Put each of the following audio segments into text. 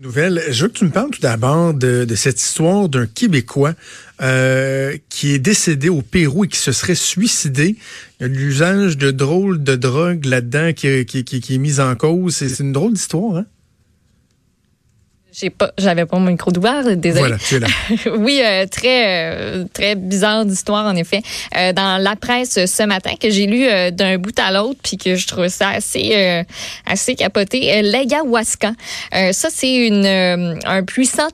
Nouvelle. Je veux que tu me parles tout d'abord de, cette histoire d'un Québécois euh, qui est décédé au Pérou et qui se serait suicidé. L'usage de drôles de drogue là-dedans qui, qui, est mis en cause. C'est une drôle d'histoire, hein? J'ai pas, j'avais pas mon micro d'ouvert, désolé. Voilà, tu es là. oui, euh, très, euh, très bizarre d'histoire en effet. Euh, dans la presse ce matin que j'ai lu d'un bout à l'autre, puis que je trouve ça assez, assez capoté. L'ayahuasca, ça c'est une, un puissant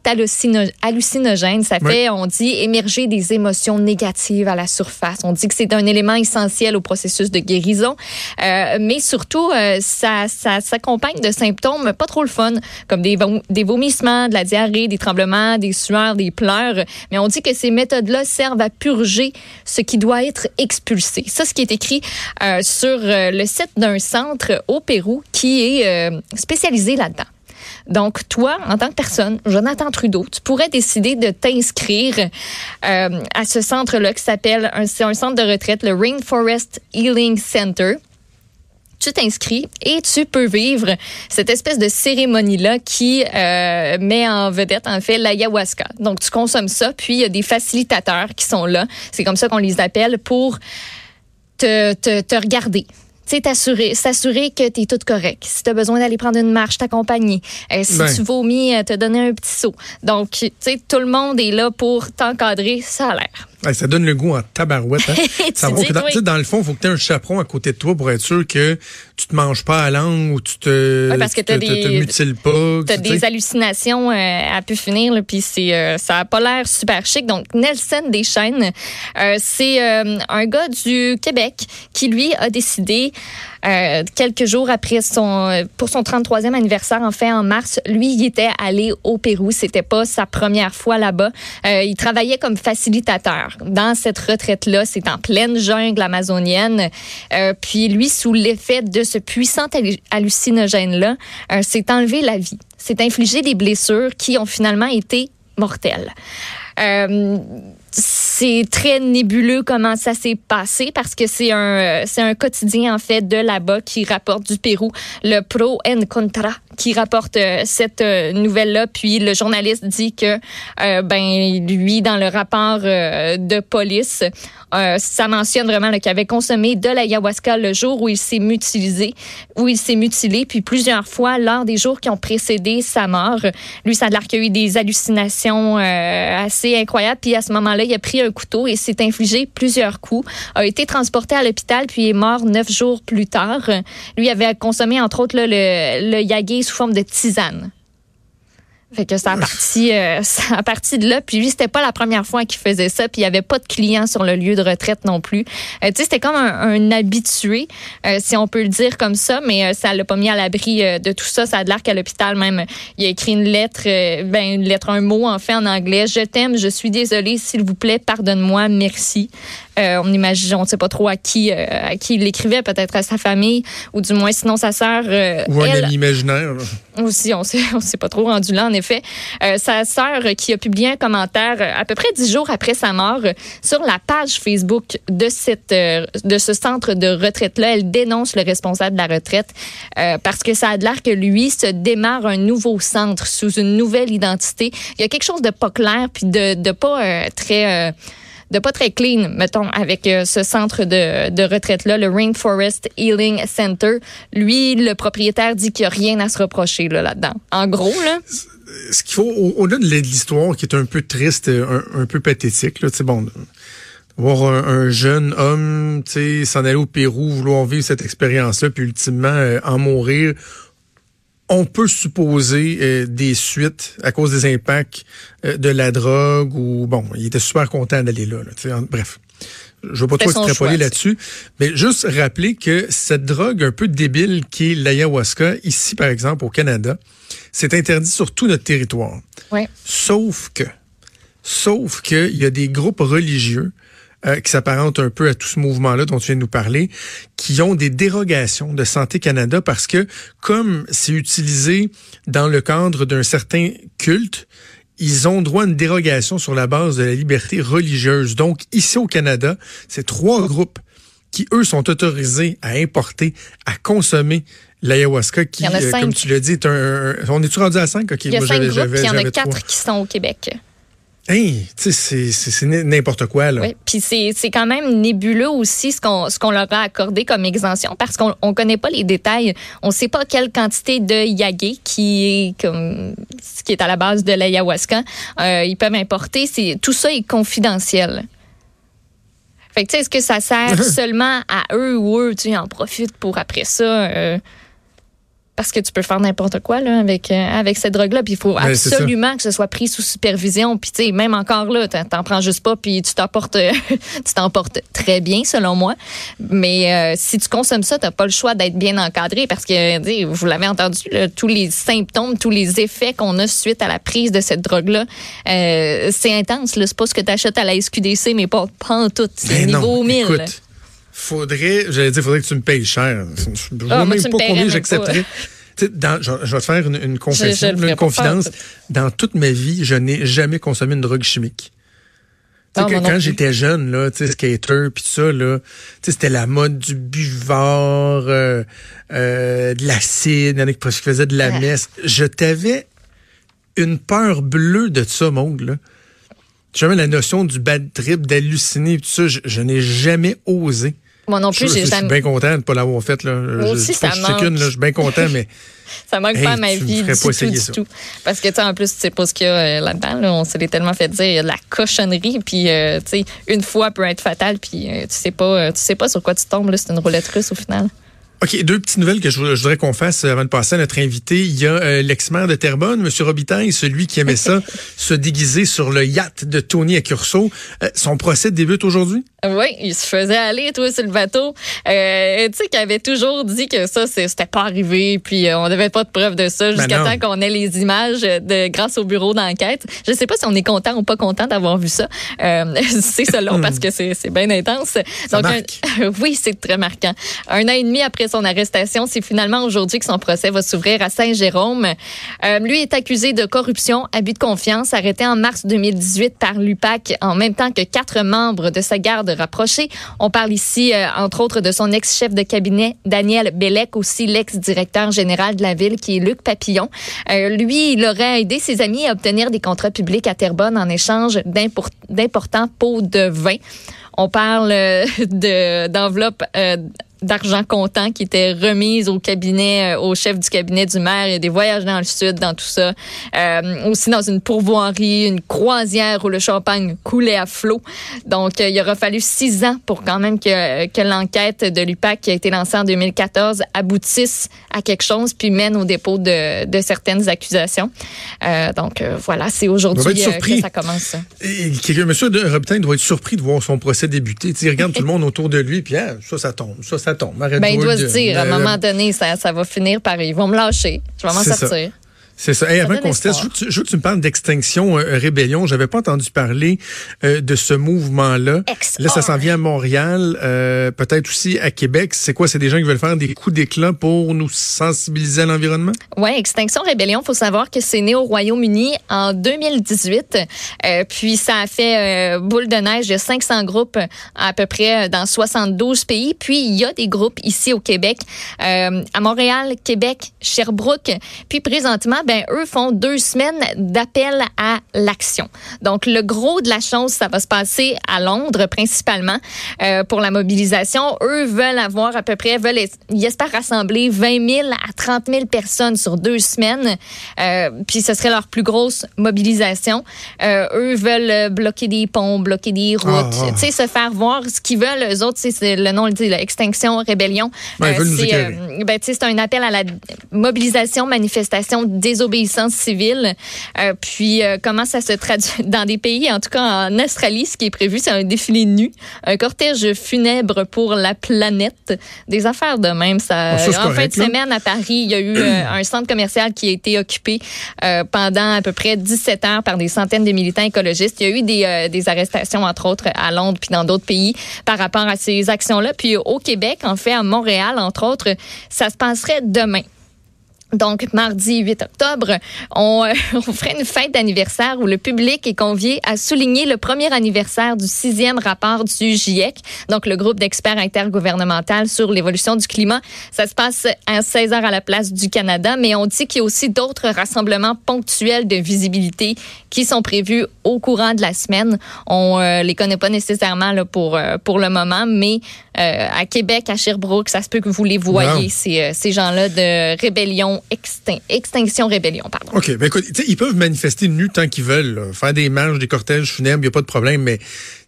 hallucinogène. Ça fait, on dit, émerger des émotions négatives à la surface. On dit que c'est un élément essentiel au processus de guérison, mais surtout ça, ça s'accompagne de symptômes pas trop le fun, comme des, des vomissements de la diarrhée, des tremblements, des sueurs, des pleurs. Mais on dit que ces méthodes-là servent à purger ce qui doit être expulsé. Ça, ce qui est écrit euh, sur euh, le site d'un centre au Pérou qui est euh, spécialisé là-dedans. Donc, toi, en tant que personne, Jonathan Trudeau, tu pourrais décider de t'inscrire à ce centre-là qui s'appelle, un centre de retraite, le Rainforest Healing Center tu t'inscris et tu peux vivre cette espèce de cérémonie-là qui euh, met en vedette, en fait, l'ayahuasca. Donc, tu consommes ça, puis il y a des facilitateurs qui sont là. C'est comme ça qu'on les appelle pour te, te, te regarder t'assurer, s'assurer que tu es tout correct. Si tu as besoin d'aller prendre une marche, t'accompagner. Euh, si ben. tu vomis, euh, te donner un petit saut. Donc, tu sais, tout le monde est là pour t'encadrer, ça a l'air ça donne le goût en tabarouette. Hein? ça que dans, le fond, il faut que tu aies un chaperon à côté de toi pour être sûr que tu te manges pas à langue ou tu te, parce que te, des, mutiles pas. Tu as des hallucinations euh, à pu finir, puis c'est euh, ça a pas l'air super chic. Donc, Nelson Deschaines, euh, c'est un gars du Québec qui, lui, a décidé euh, quelques jours après son pour son 33e anniversaire en fait en mars, lui il était allé au Pérou, c'était pas sa première fois là-bas. Euh, il travaillait comme facilitateur dans cette retraite là, c'est en pleine jungle amazonienne. Euh, puis lui sous l'effet de ce puissant hallucinogène là, s'est enlevé la vie. S'est infligé des blessures qui ont finalement été mortelles. Euh, c'est très nébuleux comment ça s'est passé parce que c'est un c'est un quotidien en fait de là-bas qui rapporte du Pérou le Pro en Contra qui rapporte euh, cette euh, nouvelle là puis le journaliste dit que euh, ben lui dans le rapport de police ça mentionne vraiment qu'il avait consommé de l'ayahuasca le jour où il s'est mutilé où il s'est mutilé puis plusieurs fois lors des jours qui ont précédé sa mort. Lui ça a l'air des hallucinations assez incroyables. Puis à ce moment-là il a pris un couteau et s'est infligé plusieurs coups, a été transporté à l'hôpital puis est mort neuf jours plus tard. Lui avait consommé entre autres le, le yagé sous forme de tisane. Fait que ça a parti, euh, ça a parti de là. Puis lui, c'était pas la première fois qu'il faisait ça. Puis il y avait pas de clients sur le lieu de retraite non plus. Euh, tu sais, c'était comme un, habitué, euh, si on peut le dire comme ça. Mais ça l'a pas mis à l'abri de tout ça. Ça a l'air qu'à l'hôpital même, il a écrit une lettre, ben une lettre, un mot en fait en anglais. Je t'aime, je suis désolée, s'il vous plaît, pardonne-moi, merci. On imagine, on ne sait pas trop à qui, à qui il l'écrivait, peut-être à sa famille ou du moins sinon sa sœur. ou un ami imaginaire. Aussi, on on s'est pas trop rendu là en effet. Euh, sa sœur qui a publié un commentaire euh, à peu près dix jours après sa mort euh, sur la page Facebook de cette de ce centre de retraite là, elle dénonce le responsable de la retraite parce que ça a l'air que lui se démarre un nouveau centre sous une nouvelle identité. Il y a quelque chose de pas clair puis de de pas très de pas très clean, mettons, avec euh, ce centre de, de retraite-là, le Rainforest Healing Center. Lui, le propriétaire dit qu'il n'y a rien à se reprocher là, là-dedans. En gros, là ce qu'il faut, au-delà de l'histoire qui est un peu triste, un, un peu pathétique, là, bon, voir un, jeune homme, tu sais, s'en aller au Pérou, vouloir vivre cette expérience-là, puis ultimement euh, en mourir on peut supposer euh, des suites à cause des impacts euh, de la drogue ou bon, il était super content d'aller là. bref. Je veux pas trop extrapoler là-dessus, mais juste rappeler que cette drogue un peu débile qui est l'ayahuasca, ici par exemple au Canada, c'est interdit sur tout notre territoire. Sauf que, sauf qu'il y a des groupes religieux euh, qui s'apparentent un peu à tout ce mouvement-là dont tu viens de nous parler, qui ont des dérogations de Santé Canada parce que comme c'est utilisé dans le cadre d'un certain culte, ils ont droit à une dérogation sur la base de la liberté religieuse. Donc, ici au Canada, c'est trois groupes qui, eux, sont autorisés à importer, à consommer L'ayahuasca qui, comme tu l'as dit, est un, On est-tu rendu à 5? il y a 5 groupes, il y en a 4 qui sont au Québec. Hey, c'est n'importe quoi, là. Oui, puis c'est quand même nébuleux aussi ce qu'on leur a accordé comme exemption parce qu'on ne connaît pas les détails. On ne sait pas quelle quantité de yagé qui est comme qui est à la base de l'ayahuasca euh, ils peuvent importer. Tout ça est confidentiel. Fait que, tu sais, est-ce que ça sert seulement à eux ou eux, tu en profitent pour après ça? Euh, parce que tu peux faire n'importe quoi là, avec, euh, avec cette drogue-là. Puis il faut absolument que ce soit pris sous supervision. Puis tu sais, même encore là, t'en prends juste pas, puis tu t'emportes tu t'emportes très bien, selon moi. Mais euh, si tu consommes ça, t'as pas le choix d'être bien encadré parce que, vous l'avez entendu, tous les symptômes, tous les effets qu'on a suite à la prise de cette drogue-là, euh, c'est intense. C'est pas ce que tu achètes à la SQDC, mais pas, pas en tout. C'est ben niveau 1000 faudrait, j'allais dire, faudrait que tu me payes cher. Je ne vois ah, même pas combien j'accepterais. Dans, je, vais te faire une, confession, une confidence. Dans toute ma vie, je n'ai jamais consommé une drogue chimique. Ah, quand j'étais jeune, là, skater, puis tout ça, là, c'était la mode du buvard, euh, euh, de l'acide, il y en a qui faisaient de la messe. Je t'avais une peur bleue de ça, mon là. Jamais la notion du bad trip, d'halluciner, tout ça, je n'ai jamais osé. Moi non plus, j'ai jamais. Je suis bien content de ne pas l'avoir fait. Là. Moi aussi, ça manque. Là, je suis bien content, mais. ça manque pas à ma vie du tout, du tout. Parce que, tu sais, en plus, tu sais pas ce qu'il y a euh, là-dedans. On s'est tellement fait dire, il y a de la cochonnerie. Puis, euh, tu sais, une fois peut être fatale. Puis, euh, tu sais pas, tu sais pas sur quoi tu tombes. C'est une roulette russe au final. OK, deux petites nouvelles que je, voudrais qu'on fasse avant de passer à notre invité. Il y a euh, l'ex-maire de Terrebonne, M. Robitaille, celui qui aimait ça, se déguiser sur le yacht de Tony Accurso. Euh, son procès débute aujourd'hui? Oui, il se faisait aller, toi, sur le bateau. Euh, tu sais, qu'il avait toujours dit que ça, c'était pas arrivé, puis on n'avait pas de preuve de ça, ben jusqu'à temps qu'on ait les images de grâce au bureau d'enquête. Je sais pas si on est content ou pas content d'avoir vu ça. c'est selon parce que c'est bien intense. Donc, oui, c'est très marquant. Un an et demi après son arrestation. C'est finalement aujourd'hui que son procès va s'ouvrir à Saint-Jérôme. Euh, lui est accusé de corruption, abus de confiance, arrêté en mars 2018 par l'UPAC en même temps que quatre membres de sa garde rapprochée. On parle ici, euh, entre autres, de son ex-chef de cabinet, Daniel Bellec, aussi l'ex-directeur général de la ville, qui est Luc Papillon. Euh, lui, il aurait aidé ses amis à obtenir des contrats publics à Terrebonne en échange d'importants pots de vin. On parle de d'enveloppes d'argent comptant qui était remise au cabinet, euh, au chef du cabinet du maire. Il y a des voyages dans le sud, dans tout ça. Euh, aussi dans une pourvoirie, une croisière où le champagne coulait à flot. Donc, euh, il aura fallu six ans pour quand même que, que l'enquête de l'UPAC qui a été lancée en 2014 aboutisse à quelque chose puis mène au dépôt de, de certaines accusations. Euh, donc, voilà, c'est aujourd'hui que ça commence. Et, monsieur Robitaille doit être surpris de voir son procès débuter. il regarde tout le monde autour de lui, puis hein, ça, ça tombe. Ça, ça ben, il doit se dire, à un moment donné, ça, ça va finir par. Ils vont me lâcher. Je vais m'en sortir. C'est ça. avant qu'on se je, veux que tu me parles d'extinction euh, rébellion. J'avais pas entendu parler euh, de ce mouvement-là. Là, ça s'en vient à Montréal, euh, peut-être aussi à Québec. C'est quoi? C'est des gens qui veulent faire des coups d'éclat pour nous sensibiliser à l'environnement? Oui, Extinction Rébellion, faut savoir que c'est né au Royaume-Uni en 2018. puis ça a fait boule de neige. Il y a 500 groupes à peu près dans 72 pays. Puis il y a des groupes ici au Québec, à Montréal, Québec, Sherbrooke. Puis présentement, ben eux font deux semaines d'appel à l'action. Donc le gros de la chose, ça va se passer à Londres principalement euh, pour la mobilisation. Eux veulent avoir à peu près, veulent, ils espèrent rassembler 20 000 à 30 000 personnes sur deux semaines. Euh, puis ce serait leur plus grosse mobilisation. Euh, eux veulent bloquer des ponts, bloquer des routes, ah, ah. tu sais, se faire voir. Ce qu'ils veulent, eux autres, c'est le nom le dit, l'extinction, rébellion. C'est ben, c'est un appel à la mobilisation, manifestation des désobéissance civile. Euh, puis euh, comment ça se traduit dans des pays, en tout cas en Australie, ce qui est prévu, c'est un défilé nu, un cortège funèbre pour la planète, des affaires de même. Ça, en fin de semaine à Paris, il y a eu euh, un centre commercial qui a été occupé pendant à peu près 17 heures par des centaines de militants écologistes. Il y a eu des, des arrestations, entre autres, à Londres puis dans d'autres pays par rapport à ces actions-là. Puis au Québec, en fait, à Montréal, entre autres, ça se passerait demain. Donc, mardi 8 octobre, on, euh, on ferait une fête d'anniversaire où le public est convié à souligner le premier anniversaire du sixième rapport du GIEC, donc le groupe d'experts intergouvernemental sur l'évolution du climat. Ça se passe à 16 heures à la place du Canada, mais on dit qu'il y a aussi d'autres rassemblements ponctuels de visibilité qui sont prévus au courant de la semaine. On euh, les connaît pas nécessairement là, pour, euh, pour le moment, mais euh, à Québec, à Sherbrooke, ça se peut que vous les voyez, ces, euh, ces gens-là de rébellion, extin extinction rébellion, pardon. OK. Ben écoute, ils peuvent manifester nus tant qu'ils veulent, faire des marches, des cortèges funèbres, il n'y a pas de problème, mais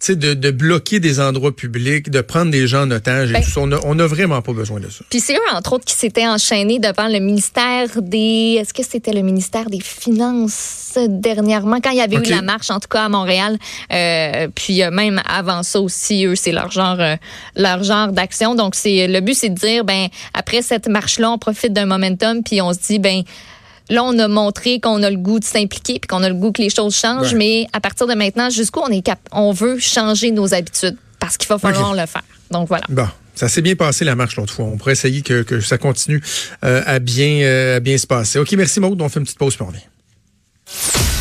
de, de bloquer des endroits publics, de prendre des gens en otage, et Ben- tout ça, on n'a vraiment pas besoin de ça. Puis c'est eux, entre autres, qui s'étaient enchaînés devant le ministère des... Est-ce que c'était le ministère des Finances dernièrement, quand il y avait eu la marche, en tout cas à Montréal. Euh, puis euh, même avant ça aussi, eux, c'est leur genre, euh, leur genre d'action. Donc c'est le but, c'est de dire, ben après cette marche-là, on profite d'un momentum, puis on se dit, ben Là, on a montré qu'on a le goût de s'impliquer puis qu'on a le goût que les choses changent, Ouais. mais à partir de maintenant, jusqu'où on est cap on veut changer nos habitudes parce qu'il va falloir le faire. Donc voilà. Bon, ça s'est bien passé la marche l'autre fois. On pourrait essayer que, que ça continue euh, à bien euh, à bien se passer. OK, merci Maud. On fait une petite pause puis on revient.